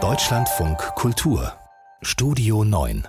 Deutschlandfunk Kultur Studio 9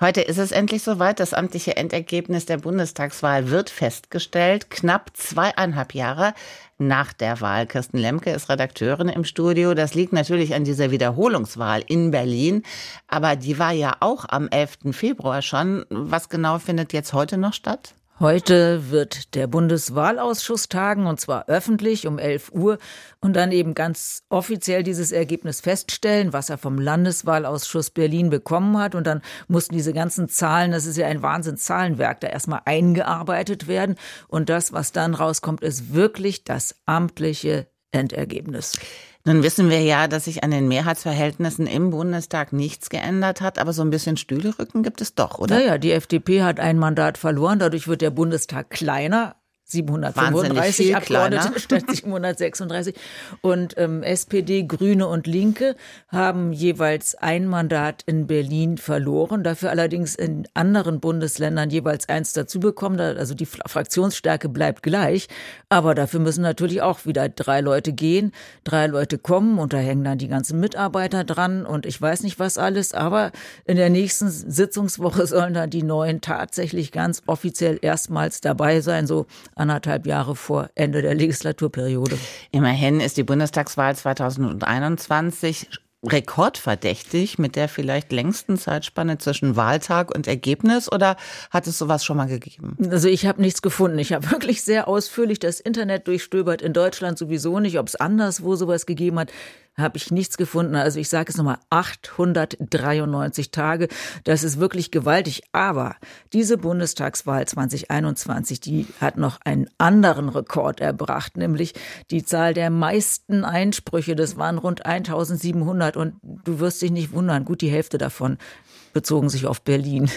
Heute ist es endlich soweit. Das amtliche Endergebnis der Bundestagswahl wird festgestellt. Knapp zweieinhalb Jahre nach der Wahl. Kirsten Lemke ist Redakteurin im Studio. Das liegt natürlich an dieser Wiederholungswahl in Berlin. Aber die war ja auch am 11. Februar schon. Was genau findet jetzt heute noch statt? Heute wird der Bundeswahlausschuss tagen und zwar öffentlich um 11 Uhr und dann eben ganz offiziell dieses Ergebnis feststellen, was er vom Landeswahlausschuss Berlin bekommen hat. Und dann mussten diese ganzen Zahlen, das ist ja ein Wahnsinnszahlenwerk, da erstmal eingearbeitet werden. Und das, was dann rauskommt, ist wirklich das amtliche Endergebnis. Nun wissen wir ja, dass sich an den Mehrheitsverhältnissen im Bundestag nichts geändert hat, aber so ein bisschen Stühlerücken gibt es doch, oder? Naja, die FDP hat ein Mandat verloren, dadurch wird der Bundestag kleiner. 735 Abgeordnete statt 736. Und ähm, SPD, Grüne und Linke haben jeweils ein Mandat in Berlin verloren, dafür allerdings in anderen Bundesländern jeweils eins dazu bekommen. Also die Fraktionsstärke bleibt gleich, aber dafür müssen natürlich auch wieder drei Leute gehen, drei Leute kommen und da hängen dann die ganzen Mitarbeiter dran und ich weiß nicht was alles, aber in der nächsten Sitzungswoche sollen dann die neuen tatsächlich ganz offiziell erstmals dabei sein, so anderthalb Jahre vor Ende der Legislaturperiode. Immerhin ist die Bundestagswahl 2021 rekordverdächtig mit der vielleicht längsten Zeitspanne zwischen Wahltag und Ergebnis oder hat es sowas schon mal gegeben? Also ich habe nichts gefunden. Ich habe wirklich sehr ausführlich das Internet durchstöbert. In Deutschland sowieso nicht, ob es anderswo sowas gegeben hat habe ich nichts gefunden. Also ich sage es nochmal, 893 Tage. Das ist wirklich gewaltig. Aber diese Bundestagswahl 2021, die hat noch einen anderen Rekord erbracht, nämlich die Zahl der meisten Einsprüche. Das waren rund 1700 und du wirst dich nicht wundern, gut die Hälfte davon bezogen sich auf Berlin.